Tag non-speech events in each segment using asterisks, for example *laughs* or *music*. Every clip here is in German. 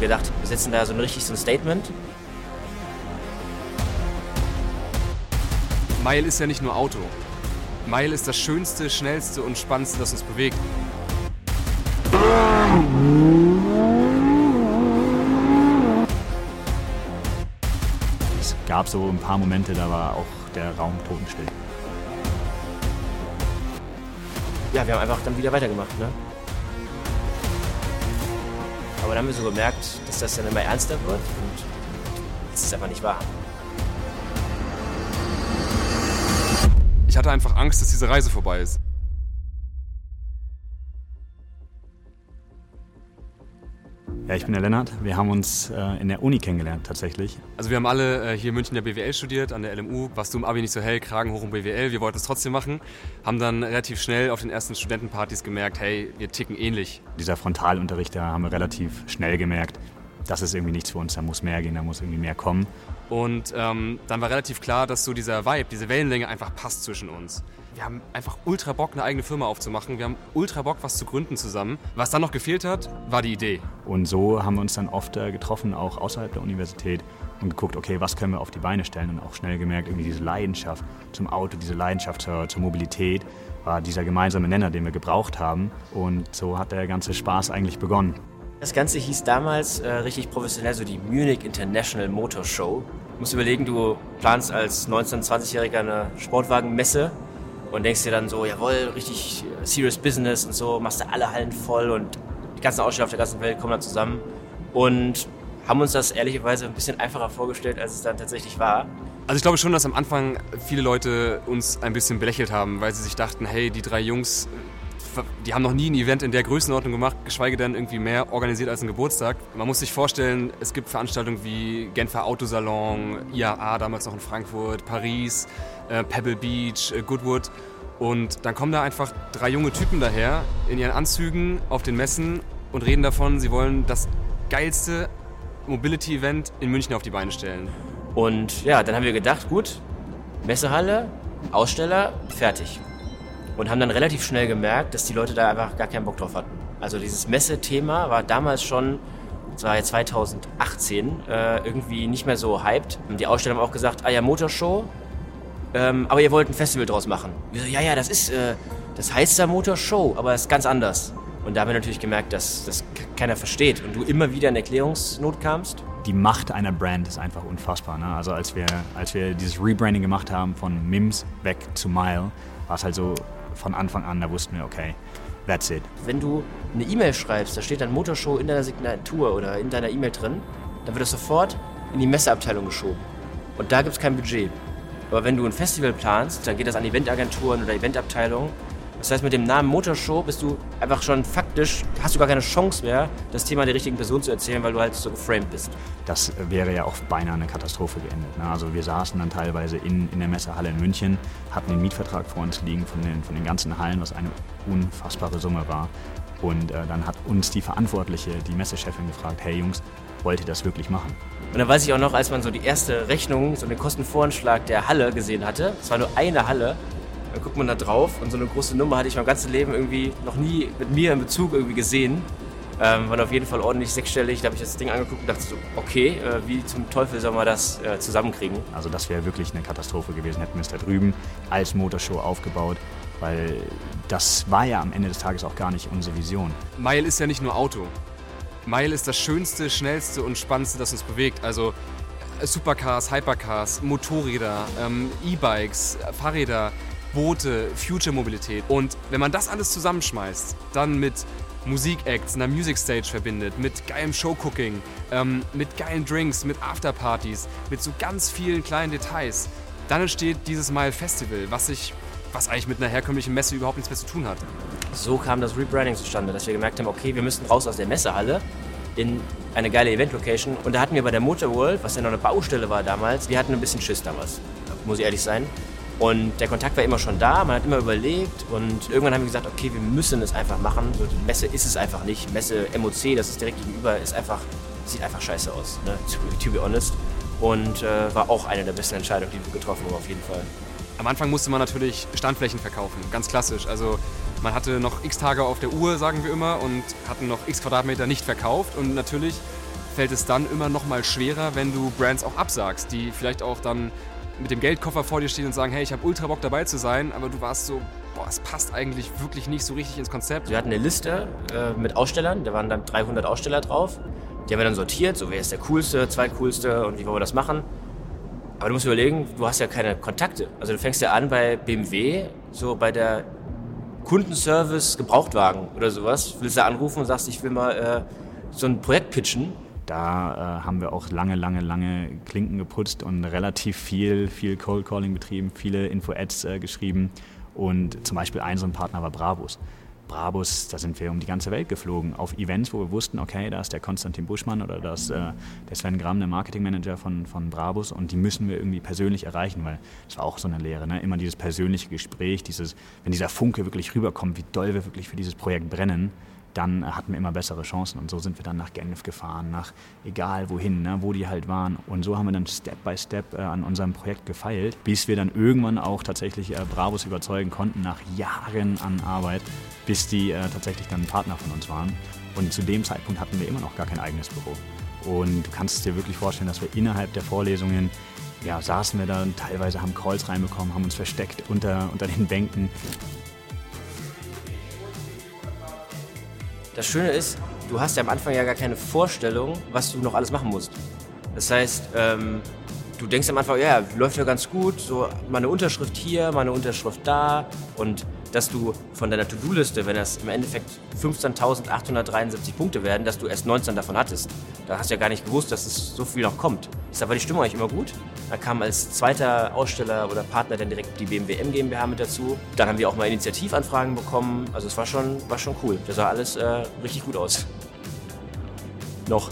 wir gedacht, wir setzen da so ein richtig so ein Statement. Mile ist ja nicht nur Auto. Mile ist das Schönste, Schnellste und Spannendste, das uns bewegt. Es gab so ein paar Momente, da war auch der Raum totenstill. Ja, wir haben einfach dann wieder weitergemacht, ne? Aber dann haben wir so gemerkt, dass das dann immer ernster wird und das ist einfach nicht wahr. Ich hatte einfach Angst, dass diese Reise vorbei ist. Ja, ich bin der Lennart. Wir haben uns äh, in der Uni kennengelernt tatsächlich. Also wir haben alle äh, hier in München der BWL studiert, an der LMU. Warst du im Abi nicht so hell, Kragen hoch um BWL. Wir wollten es trotzdem machen. Haben dann relativ schnell auf den ersten Studentenpartys gemerkt, hey, wir ticken ähnlich. Dieser Frontalunterricht, da haben wir relativ schnell gemerkt, das ist irgendwie nichts für uns, da muss mehr gehen, da muss irgendwie mehr kommen. Und ähm, dann war relativ klar, dass so dieser Vibe, diese Wellenlänge einfach passt zwischen uns. Wir haben einfach ultra Bock, eine eigene Firma aufzumachen. Wir haben ultra Bock, was zu gründen zusammen. Was dann noch gefehlt hat, war die Idee. Und so haben wir uns dann oft äh, getroffen, auch außerhalb der Universität und geguckt, okay, was können wir auf die Beine stellen und auch schnell gemerkt, irgendwie diese Leidenschaft zum Auto, diese Leidenschaft zur, zur Mobilität war dieser gemeinsame Nenner, den wir gebraucht haben. Und so hat der ganze Spaß eigentlich begonnen. Das Ganze hieß damals äh, richtig professionell so die Munich International Motor Show. Du musst überlegen, du planst als 19-, 20-Jähriger eine Sportwagenmesse und denkst dir dann so, jawohl, richtig serious business und so, machst du alle Hallen voll und die ganzen Aussteller auf der ganzen Welt kommen da zusammen und haben uns das ehrlicherweise ein bisschen einfacher vorgestellt, als es dann tatsächlich war. Also ich glaube schon, dass am Anfang viele Leute uns ein bisschen belächelt haben, weil sie sich dachten, hey, die drei Jungs die haben noch nie ein Event in der Größenordnung gemacht, geschweige denn irgendwie mehr organisiert als ein Geburtstag. Man muss sich vorstellen, es gibt Veranstaltungen wie Genfer Autosalon, IAA damals noch in Frankfurt, Paris, äh, Pebble Beach, äh, Goodwood. Und dann kommen da einfach drei junge Typen daher in ihren Anzügen auf den Messen und reden davon, sie wollen das geilste Mobility-Event in München auf die Beine stellen. Und ja, dann haben wir gedacht, gut, Messehalle, Aussteller, fertig und haben dann relativ schnell gemerkt, dass die Leute da einfach gar keinen Bock drauf hatten. Also dieses Messe-Thema war damals schon, das war ja 2018, äh, irgendwie nicht mehr so hyped. Und die Aussteller haben auch gesagt, ah ja, Motorshow, ähm, aber ihr wollt ein Festival draus machen. Wir so, ja, ja, das ist, äh, das heißt ja Motorshow, aber es ist ganz anders. Und da haben wir natürlich gemerkt, dass das keiner versteht und du immer wieder in Erklärungsnot kamst. Die Macht einer Brand ist einfach unfassbar. Ne? Also als wir, als wir dieses Rebranding gemacht haben von MIMS weg zu Mile, war es halt so, von Anfang an, da wussten wir, okay, that's it. Wenn du eine E-Mail schreibst, da steht dann Motorshow in deiner Signatur oder in deiner E-Mail drin, dann wird das sofort in die Messeabteilung geschoben. Und da gibt es kein Budget. Aber wenn du ein Festival planst, dann geht das an Eventagenturen oder Eventabteilungen das heißt, mit dem Namen Motorshow bist du einfach schon faktisch, hast du gar keine Chance mehr, das Thema der richtigen Person zu erzählen, weil du halt so geframed bist. Das wäre ja auch beinahe eine Katastrophe geendet. Ne? Also wir saßen dann teilweise in, in der Messehalle in München, hatten den Mietvertrag vor uns liegen von den, von den ganzen Hallen, was eine unfassbare Summe war. Und äh, dann hat uns die Verantwortliche, die Messechefin gefragt, hey Jungs, wollt ihr das wirklich machen? Und dann weiß ich auch noch, als man so die erste Rechnung, so den Kostenvoranschlag der Halle gesehen hatte, es war nur eine Halle, dann guckt man da drauf und so eine große Nummer hatte ich mein ganzes Leben irgendwie noch nie mit mir in Bezug irgendwie gesehen. Ähm, war auf jeden Fall ordentlich sechsstellig. Da habe ich das Ding angeguckt und dachte so, okay, äh, wie zum Teufel soll man das äh, zusammenkriegen? Also das wäre wirklich eine Katastrophe gewesen, hätten wir es da drüben als Motorshow aufgebaut, weil das war ja am Ende des Tages auch gar nicht unsere Vision. Mile ist ja nicht nur Auto. Mile ist das Schönste, Schnellste und Spannendste, das uns bewegt. Also Supercars, Hypercars, Motorräder, ähm, E-Bikes, Fahrräder, Boote, Future-Mobilität. Und wenn man das alles zusammenschmeißt, dann mit Musikacts, einer Music Stage verbindet, mit geilem Showcooking, ähm, mit geilen Drinks, mit Afterpartys, mit so ganz vielen kleinen Details, dann entsteht dieses Mile Festival, was sich was eigentlich mit einer herkömmlichen Messe überhaupt nichts mehr zu tun hat. So kam das Rebranding zustande, dass wir gemerkt haben, okay, wir müssen raus aus der Messehalle in eine geile Event-Location. Und da hatten wir bei der Motor World, was ja noch eine Baustelle war damals, wir hatten ein bisschen Schiss damals, muss ich ehrlich sein. Und der Kontakt war immer schon da, man hat immer überlegt und irgendwann haben wir gesagt, okay, wir müssen es einfach machen. So, Messe ist es einfach nicht. Messe MOC, das ist direkt gegenüber, ist einfach, sieht einfach scheiße aus, ne? to, to be honest. Und äh, war auch eine der besten Entscheidungen, die wir getroffen haben, auf jeden Fall. Am Anfang musste man natürlich Standflächen verkaufen, ganz klassisch. Also man hatte noch x Tage auf der Uhr, sagen wir immer, und hatten noch x Quadratmeter nicht verkauft. Und natürlich fällt es dann immer noch mal schwerer, wenn du Brands auch absagst, die vielleicht auch dann mit dem Geldkoffer vor dir stehen und sagen, hey, ich habe ultra Bock dabei zu sein, aber du warst so, boah, es passt eigentlich wirklich nicht so richtig ins Konzept. Wir hatten eine Liste äh, mit Ausstellern, da waren dann 300 Aussteller drauf. Die haben wir dann sortiert, so wer ist der coolste, zweitcoolste und wie wollen wir das machen. Aber du musst überlegen, du hast ja keine Kontakte. Also du fängst ja an bei BMW, so bei der Kundenservice Gebrauchtwagen oder sowas. Willst du anrufen und sagst, ich will mal äh, so ein Projekt pitchen da äh, haben wir auch lange, lange, lange Klinken geputzt und relativ viel, viel Cold Calling betrieben, viele Info-Ads äh, geschrieben. Und zum Beispiel ein so ein Partner war Brabus. Brabus, da sind wir um die ganze Welt geflogen, auf Events, wo wir wussten, okay, da ist der Konstantin Buschmann oder da ist äh, der Sven Gramm, der Marketingmanager von, von Brabus und die müssen wir irgendwie persönlich erreichen, weil das war auch so eine Lehre, ne? immer dieses persönliche Gespräch, dieses, wenn dieser Funke wirklich rüberkommt, wie doll wir wirklich für dieses Projekt brennen, dann hatten wir immer bessere Chancen. Und so sind wir dann nach Genf gefahren, nach egal wohin, ne, wo die halt waren. Und so haben wir dann Step by Step äh, an unserem Projekt gefeilt, bis wir dann irgendwann auch tatsächlich äh, Bravos überzeugen konnten, nach Jahren an Arbeit, bis die äh, tatsächlich dann Partner von uns waren. Und zu dem Zeitpunkt hatten wir immer noch gar kein eigenes Büro. Und du kannst es dir wirklich vorstellen, dass wir innerhalb der Vorlesungen ja, saßen wir da, teilweise haben Calls reinbekommen, haben uns versteckt unter, unter den Bänken Das Schöne ist, du hast ja am Anfang ja gar keine Vorstellung, was du noch alles machen musst. Das heißt, ähm, du denkst am Anfang, ja, läuft ja ganz gut, so mal eine Unterschrift hier, mal eine Unterschrift da und dass du von deiner To-Do-Liste, wenn das im Endeffekt 15.873 Punkte werden, dass du erst 19 davon hattest. Da hast du ja gar nicht gewusst, dass es so viel noch kommt. Deshalb war die Stimmung eigentlich immer gut. Da kam als zweiter Aussteller oder Partner dann direkt die BMW M GmbH mit dazu. Dann haben wir auch mal Initiativanfragen bekommen. Also es war schon, war schon cool. Das sah alles äh, richtig gut aus. Noch.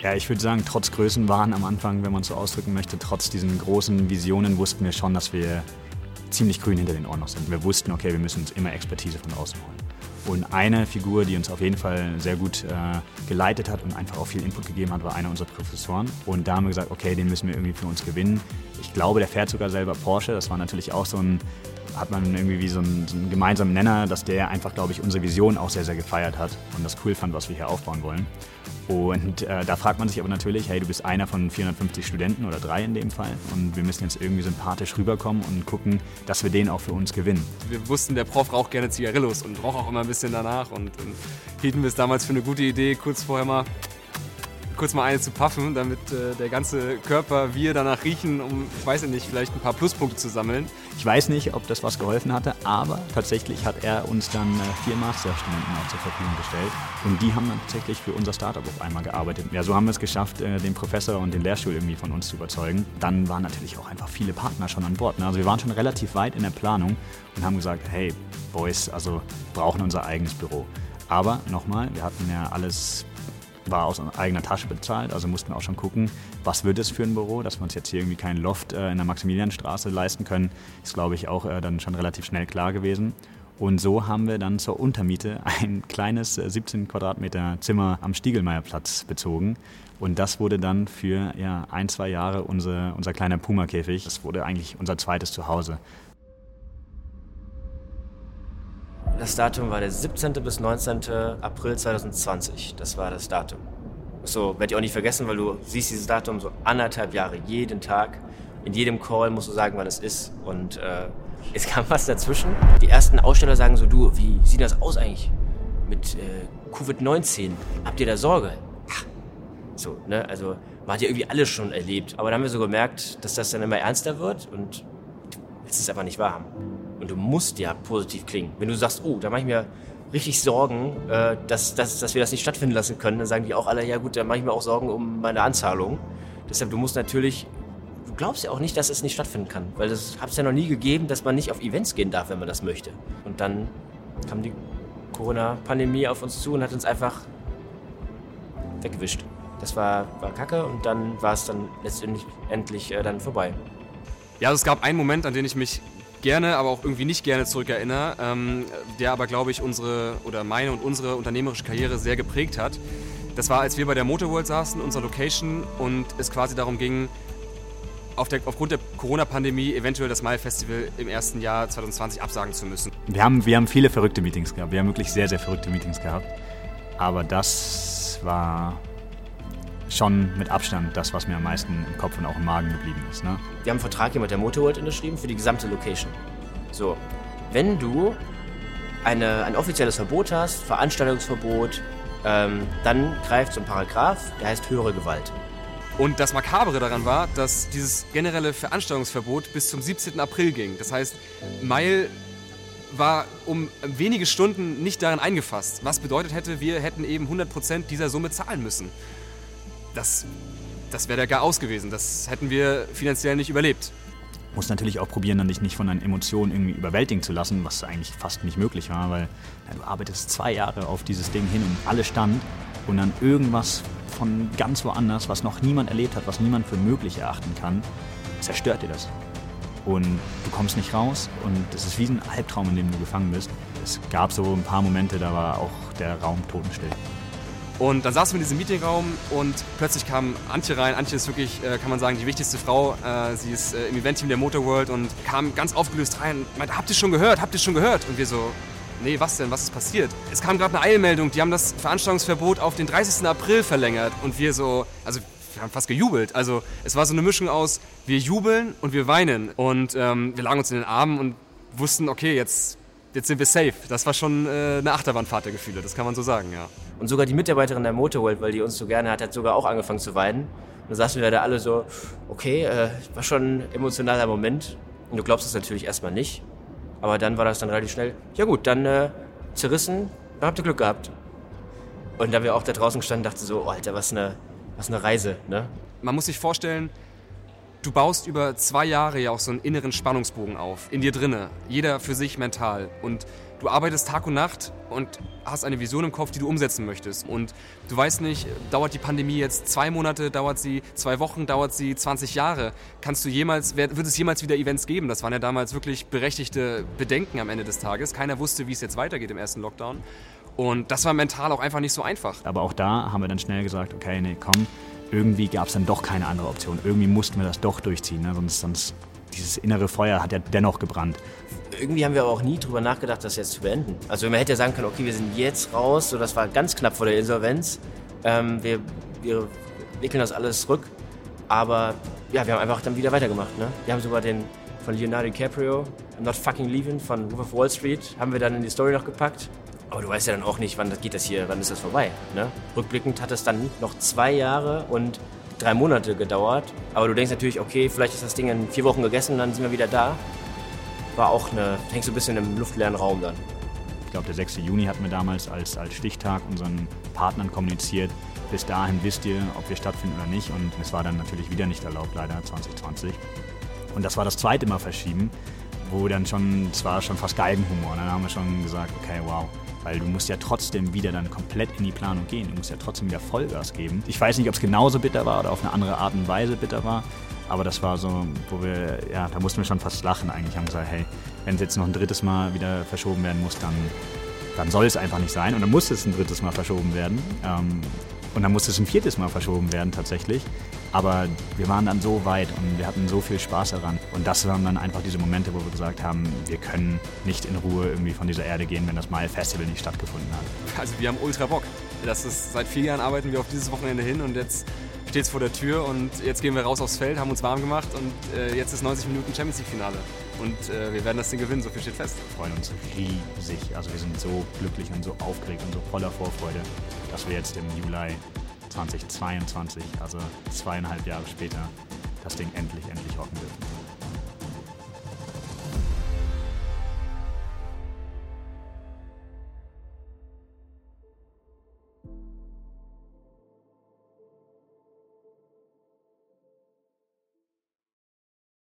Ja, ich würde sagen, trotz Größenwahn am Anfang, wenn man es so ausdrücken möchte, trotz diesen großen Visionen wussten wir schon, dass wir ziemlich grün hinter den Ohren noch sind. Wir wussten, okay, wir müssen uns immer Expertise von außen holen. Und eine Figur, die uns auf jeden Fall sehr gut äh, geleitet hat und einfach auch viel Input gegeben hat, war einer unserer Professoren. Und da haben wir gesagt, okay, den müssen wir irgendwie für uns gewinnen. Ich glaube, der fährt sogar selber Porsche. Das war natürlich auch so ein, hat man irgendwie wie so einen, so einen gemeinsamen Nenner, dass der einfach, glaube ich, unsere Vision auch sehr, sehr gefeiert hat und das cool fand, was wir hier aufbauen wollen. Und äh, da fragt man sich aber natürlich, hey, du bist einer von 450 Studenten oder drei in dem Fall und wir müssen jetzt irgendwie sympathisch rüberkommen und gucken, dass wir den auch für uns gewinnen. Wir wussten, der Prof raucht gerne Zigarillos und raucht auch immer ein bisschen danach und, und hielten wir es damals für eine gute Idee, kurz vorher mal kurz mal eine zu puffen, damit äh, der ganze Körper, wir danach riechen, um, ich weiß nicht, vielleicht ein paar Pluspunkte zu sammeln. Ich weiß nicht, ob das was geholfen hatte, aber tatsächlich hat er uns dann äh, vier Masterstudenten auch zur Verfügung gestellt und die haben dann tatsächlich für unser Startup auf einmal gearbeitet. Ja, so haben wir es geschafft, äh, den Professor und den Lehrstuhl irgendwie von uns zu überzeugen. Dann waren natürlich auch einfach viele Partner schon an Bord. Ne? Also wir waren schon relativ weit in der Planung und haben gesagt, hey, Boys, also brauchen unser eigenes Büro. Aber nochmal, wir hatten ja alles war aus eigener Tasche bezahlt, also mussten wir auch schon gucken, was wird es für ein Büro, dass wir uns jetzt hier irgendwie keinen Loft äh, in der Maximilianstraße leisten können, ist glaube ich auch äh, dann schon relativ schnell klar gewesen. Und so haben wir dann zur Untermiete *laughs* ein kleines 17 äh, Quadratmeter Zimmer am Stiegelmeierplatz bezogen. Und das wurde dann für ja, ein, zwei Jahre unser, unser kleiner Puma-Käfig. Das wurde eigentlich unser zweites Zuhause. Das Datum war der 17. bis 19. April 2020. Das war das Datum. So, werde ich auch nicht vergessen, weil du siehst dieses Datum so anderthalb Jahre, jeden Tag. In jedem Call musst du sagen, wann es ist. Und äh, es kam *laughs* was dazwischen. Die ersten Aussteller sagen so, du, wie sieht das aus eigentlich mit äh, Covid-19? Habt ihr da Sorge? Ach, so, ne, also man hat ja irgendwie alles schon erlebt. Aber dann haben wir so gemerkt, dass das dann immer ernster wird und es einfach nicht wahr. Und du musst ja positiv klingen. Wenn du sagst, oh, da mache ich mir richtig Sorgen, äh, dass, dass, dass wir das nicht stattfinden lassen können, dann sagen die auch alle, ja gut, dann mache ich mir auch Sorgen um meine Anzahlung. Deshalb, du musst natürlich, du glaubst ja auch nicht, dass es nicht stattfinden kann, weil das hat es ja noch nie gegeben, dass man nicht auf Events gehen darf, wenn man das möchte. Und dann kam die Corona-Pandemie auf uns zu und hat uns einfach weggewischt. Das war, war kacke und dann war es dann letztendlich endlich äh, dann vorbei. Ja, also es gab einen Moment, an den ich mich gerne, aber auch irgendwie nicht gerne zurückerinnere, ähm, der aber, glaube ich, unsere oder meine und unsere unternehmerische Karriere sehr geprägt hat. Das war, als wir bei der Motorworld saßen, unserer Location, und es quasi darum ging, auf der, aufgrund der Corona-Pandemie eventuell das Mai-Festival im ersten Jahr 2020 absagen zu müssen. Wir haben, wir haben viele verrückte Meetings gehabt. Wir haben wirklich sehr, sehr verrückte Meetings gehabt. Aber das war schon mit Abstand das, was mir am meisten im Kopf und auch im Magen geblieben ist. Ne? Wir haben einen Vertrag hier mit der Motorworld unterschrieben für die gesamte Location. So, wenn du eine, ein offizielles Verbot hast, Veranstaltungsverbot, ähm, dann greift so ein Paragraph, der heißt höhere Gewalt. Und das Makabere daran war, dass dieses generelle Veranstaltungsverbot bis zum 17. April ging. Das heißt, Meil war um wenige Stunden nicht darin eingefasst. Was bedeutet hätte, wir hätten eben 100% dieser Summe zahlen müssen. Das, das wäre der gar aus gewesen. Das hätten wir finanziell nicht überlebt. Muss natürlich auch probieren, dann dich nicht von deinen Emotionen irgendwie überwältigen zu lassen, was eigentlich fast nicht möglich war, weil ja, du arbeitest zwei Jahre auf dieses Ding hin und alles stand und dann irgendwas von ganz woanders, was noch niemand erlebt hat, was niemand für möglich erachten kann, zerstört dir das. Und du kommst nicht raus und es ist wie ein Albtraum, in dem du gefangen bist. Es gab so ein paar Momente, da war auch der Raum totenstill. Und dann saßen wir in diesem Meetingraum und plötzlich kam Antje rein. Antje ist wirklich, äh, kann man sagen, die wichtigste Frau. Äh, sie ist äh, im Eventteam der Motorworld und kam ganz aufgelöst rein und meinte, habt ihr schon gehört? Habt ihr schon gehört? Und wir so, nee, was denn? Was ist passiert? Es kam gerade eine Eilmeldung, die haben das Veranstaltungsverbot auf den 30. April verlängert. Und wir so, also wir haben fast gejubelt. Also es war so eine Mischung aus, wir jubeln und wir weinen. Und ähm, wir lagen uns in den Armen und wussten, okay, jetzt, jetzt sind wir safe. Das war schon äh, eine Achterbahnfahrt der Gefühle, das kann man so sagen, ja. Und sogar die Mitarbeiterin der Motorworld, weil die uns so gerne hat, hat sogar auch angefangen zu weinen. Und dann saßen wir da alle so, okay, äh, war schon ein emotionaler Moment. Und du glaubst es natürlich erstmal nicht. Aber dann war das dann relativ schnell, ja gut, dann äh, zerrissen, dann habt ihr Glück gehabt. Und da wir auch da draußen gestanden, dachte so, oh, Alter, was eine, was eine Reise, ne? Man muss sich vorstellen, du baust über zwei Jahre ja auch so einen inneren Spannungsbogen auf, in dir drinne, jeder für sich mental. Und du arbeitest Tag und Nacht und hast eine Vision im Kopf, die du umsetzen möchtest. Und du weißt nicht, dauert die Pandemie jetzt zwei Monate, dauert sie zwei Wochen, dauert sie 20 Jahre? Kannst du jemals, wird es jemals wieder Events geben? Das waren ja damals wirklich berechtigte Bedenken am Ende des Tages. Keiner wusste, wie es jetzt weitergeht im ersten Lockdown. Und das war mental auch einfach nicht so einfach. Aber auch da haben wir dann schnell gesagt, okay, nee, komm, irgendwie gab es dann doch keine andere Option. Irgendwie mussten wir das doch durchziehen, ne? sonst, sonst dieses innere Feuer hat ja dennoch gebrannt. Irgendwie haben wir aber auch nie drüber nachgedacht, das jetzt zu beenden. Also man hätte ja sagen können, okay, wir sind jetzt raus, so das war ganz knapp vor der Insolvenz. Ähm, wir, wir wickeln das alles zurück. Aber ja, wir haben einfach dann wieder weitergemacht. Ne? Wir haben sogar den von Leonardo DiCaprio, I'm Not Fucking Leaving von Wolf of Wall Street, haben wir dann in die Story noch gepackt. Aber du weißt ja dann auch nicht, wann geht das hier, wann ist das vorbei. Ne? Rückblickend hat es dann noch zwei Jahre und drei Monate gedauert. Aber du denkst natürlich, okay, vielleicht ist das Ding in vier Wochen gegessen und dann sind wir wieder da. War auch eine, hängst du ein bisschen im luftleeren Raum dann. Ich glaube, der 6. Juni hatten wir damals als, als Stichtag unseren Partnern kommuniziert. Bis dahin wisst ihr, ob wir stattfinden oder nicht. Und es war dann natürlich wieder nicht erlaubt, leider 2020. Und das war das zweite Mal verschieben, wo dann schon, es war schon fast Geigenhumor. Dann haben wir schon gesagt, okay, wow, weil du musst ja trotzdem wieder dann komplett in die Planung gehen. Du musst ja trotzdem wieder Vollgas geben. Ich weiß nicht, ob es genauso bitter war oder auf eine andere Art und Weise bitter war. Aber das war so, wo wir, ja, da mussten wir schon fast lachen eigentlich. Haben gesagt, hey, wenn es jetzt noch ein drittes Mal wieder verschoben werden muss, dann, dann soll es einfach nicht sein. Und dann muss es ein drittes Mal verschoben werden. Ähm, und dann musste es ein viertes Mal verschoben werden tatsächlich. Aber wir waren dann so weit und wir hatten so viel Spaß daran. Und das waren dann einfach diese Momente, wo wir gesagt haben, wir können nicht in Ruhe irgendwie von dieser Erde gehen, wenn das Mile Festival nicht stattgefunden hat. Also wir haben ultra Bock. Das ist, seit vier Jahren arbeiten wir auf dieses Wochenende hin und jetzt steht es vor der Tür und jetzt gehen wir raus aufs Feld, haben uns warm gemacht und äh, jetzt ist 90 Minuten Champions League Finale. Und äh, wir werden das Ding gewinnen, so viel steht fest. Wir freuen uns riesig. Also wir sind so glücklich und so aufgeregt und so voller Vorfreude, dass wir jetzt im Juli 2022, also zweieinhalb Jahre später, das Ding endlich, endlich rocken dürfen.